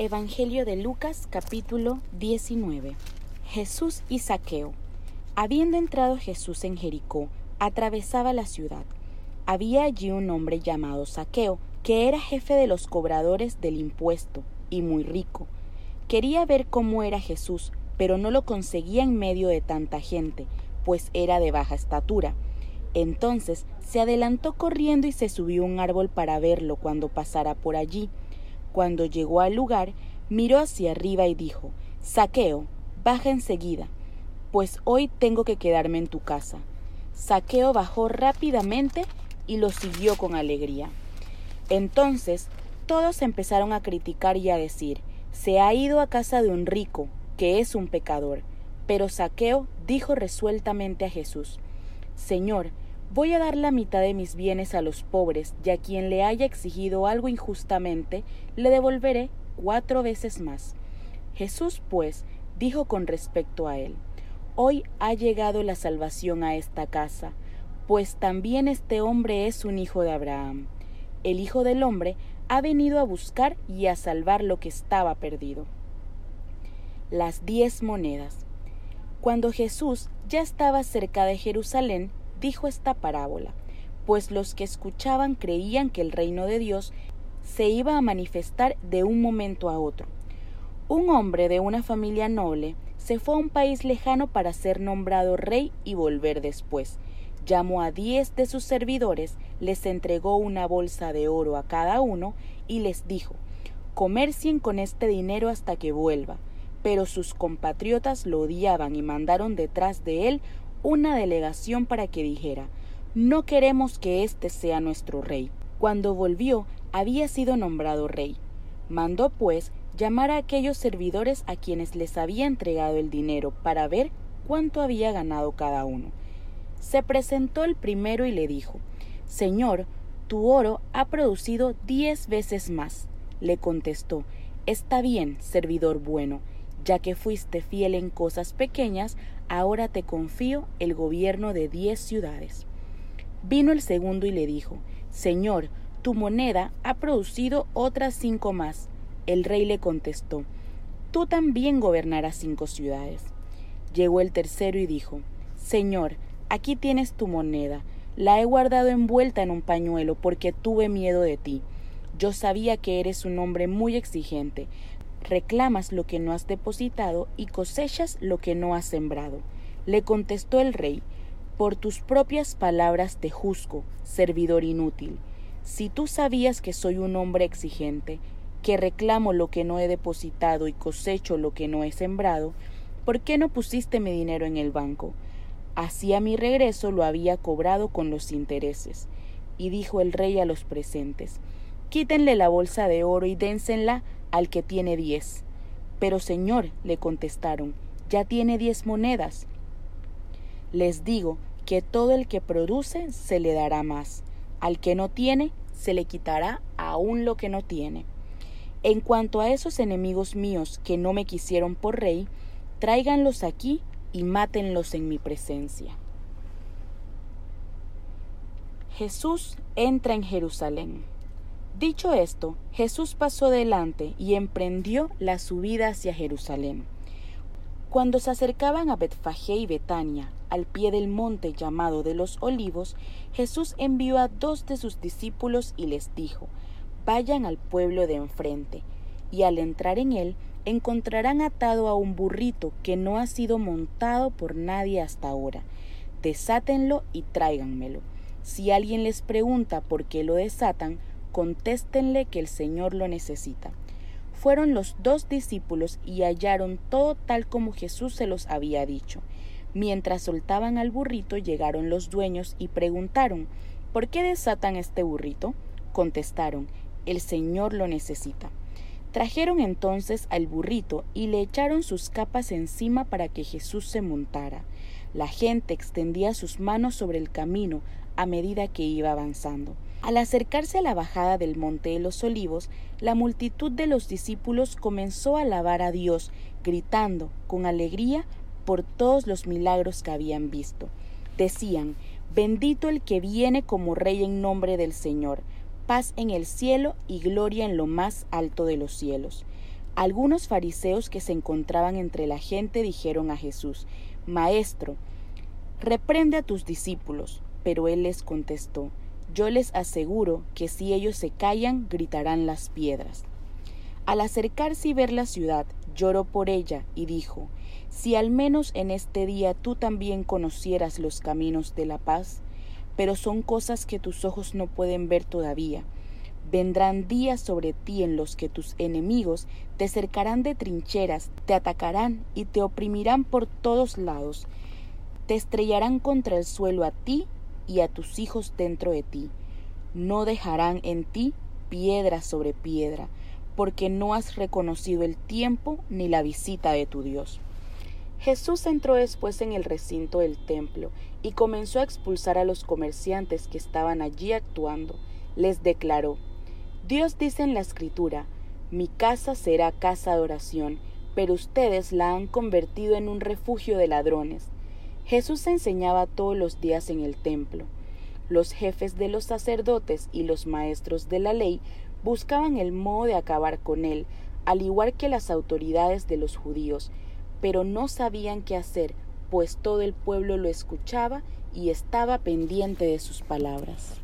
Evangelio de Lucas capítulo 19 Jesús y Saqueo Habiendo entrado Jesús en Jericó, atravesaba la ciudad. Había allí un hombre llamado Saqueo, que era jefe de los cobradores del impuesto, y muy rico. Quería ver cómo era Jesús, pero no lo conseguía en medio de tanta gente, pues era de baja estatura. Entonces se adelantó corriendo y se subió a un árbol para verlo cuando pasara por allí. Cuando llegó al lugar, miró hacia arriba y dijo, Saqueo, baja enseguida, pues hoy tengo que quedarme en tu casa. Saqueo bajó rápidamente y lo siguió con alegría. Entonces todos empezaron a criticar y a decir, se ha ido a casa de un rico, que es un pecador. Pero Saqueo dijo resueltamente a Jesús, Señor, Voy a dar la mitad de mis bienes a los pobres, y a quien le haya exigido algo injustamente, le devolveré cuatro veces más. Jesús, pues, dijo con respecto a él, Hoy ha llegado la salvación a esta casa, pues también este hombre es un hijo de Abraham. El Hijo del Hombre ha venido a buscar y a salvar lo que estaba perdido. Las diez monedas. Cuando Jesús ya estaba cerca de Jerusalén, dijo esta parábola, pues los que escuchaban creían que el reino de Dios se iba a manifestar de un momento a otro. Un hombre de una familia noble se fue a un país lejano para ser nombrado rey y volver después. Llamó a diez de sus servidores, les entregó una bolsa de oro a cada uno y les dijo, comercien con este dinero hasta que vuelva. Pero sus compatriotas lo odiaban y mandaron detrás de él una delegación para que dijera No queremos que éste sea nuestro rey. Cuando volvió, había sido nombrado rey. Mandó, pues, llamar a aquellos servidores a quienes les había entregado el dinero para ver cuánto había ganado cada uno. Se presentó el primero y le dijo Señor, tu oro ha producido diez veces más. Le contestó Está bien, servidor bueno, ya que fuiste fiel en cosas pequeñas, ahora te confío el gobierno de diez ciudades. Vino el segundo y le dijo, Señor, tu moneda ha producido otras cinco más. El rey le contestó, Tú también gobernarás cinco ciudades. Llegó el tercero y dijo, Señor, aquí tienes tu moneda, la he guardado envuelta en un pañuelo porque tuve miedo de ti. Yo sabía que eres un hombre muy exigente, reclamas lo que no has depositado y cosechas lo que no has sembrado. Le contestó el rey, por tus propias palabras te juzgo, servidor inútil. Si tú sabías que soy un hombre exigente, que reclamo lo que no he depositado y cosecho lo que no he sembrado, ¿por qué no pusiste mi dinero en el banco? Así a mi regreso lo había cobrado con los intereses. Y dijo el rey a los presentes, Quítenle la bolsa de oro y dénsenla al que tiene diez. Pero señor, le contestaron, ya tiene diez monedas. Les digo que todo el que produce se le dará más, al que no tiene se le quitará aún lo que no tiene. En cuanto a esos enemigos míos que no me quisieron por rey, tráiganlos aquí y mátenlos en mi presencia. Jesús entra en Jerusalén. Dicho esto, Jesús pasó delante y emprendió la subida hacia Jerusalén. Cuando se acercaban a Betfagé y Betania, al pie del monte llamado de los olivos, Jesús envió a dos de sus discípulos y les dijo, Vayan al pueblo de enfrente, y al entrar en él encontrarán atado a un burrito que no ha sido montado por nadie hasta ahora. Desátenlo y tráiganmelo. Si alguien les pregunta por qué lo desatan, contéstenle que el Señor lo necesita. Fueron los dos discípulos y hallaron todo tal como Jesús se los había dicho. Mientras soltaban al burrito llegaron los dueños y preguntaron ¿Por qué desatan este burrito? Contestaron El Señor lo necesita. Trajeron entonces al burrito y le echaron sus capas encima para que Jesús se montara. La gente extendía sus manos sobre el camino a medida que iba avanzando. Al acercarse a la bajada del Monte de los Olivos, la multitud de los discípulos comenzó a alabar a Dios, gritando con alegría por todos los milagros que habían visto. Decían, Bendito el que viene como Rey en nombre del Señor, paz en el cielo y gloria en lo más alto de los cielos. Algunos fariseos que se encontraban entre la gente dijeron a Jesús, Maestro, reprende a tus discípulos. Pero él les contestó, Yo les aseguro que si ellos se callan, gritarán las piedras. Al acercarse y ver la ciudad, lloró por ella y dijo, Si al menos en este día tú también conocieras los caminos de la paz, pero son cosas que tus ojos no pueden ver todavía Vendrán días sobre ti en los que tus enemigos te cercarán de trincheras, te atacarán y te oprimirán por todos lados. Te estrellarán contra el suelo a ti y a tus hijos dentro de ti. No dejarán en ti piedra sobre piedra, porque no has reconocido el tiempo ni la visita de tu Dios. Jesús entró después en el recinto del templo y comenzó a expulsar a los comerciantes que estaban allí actuando. Les declaró, Dios dice en la escritura, mi casa será casa de oración, pero ustedes la han convertido en un refugio de ladrones. Jesús enseñaba todos los días en el templo. Los jefes de los sacerdotes y los maestros de la ley buscaban el modo de acabar con él, al igual que las autoridades de los judíos, pero no sabían qué hacer, pues todo el pueblo lo escuchaba y estaba pendiente de sus palabras.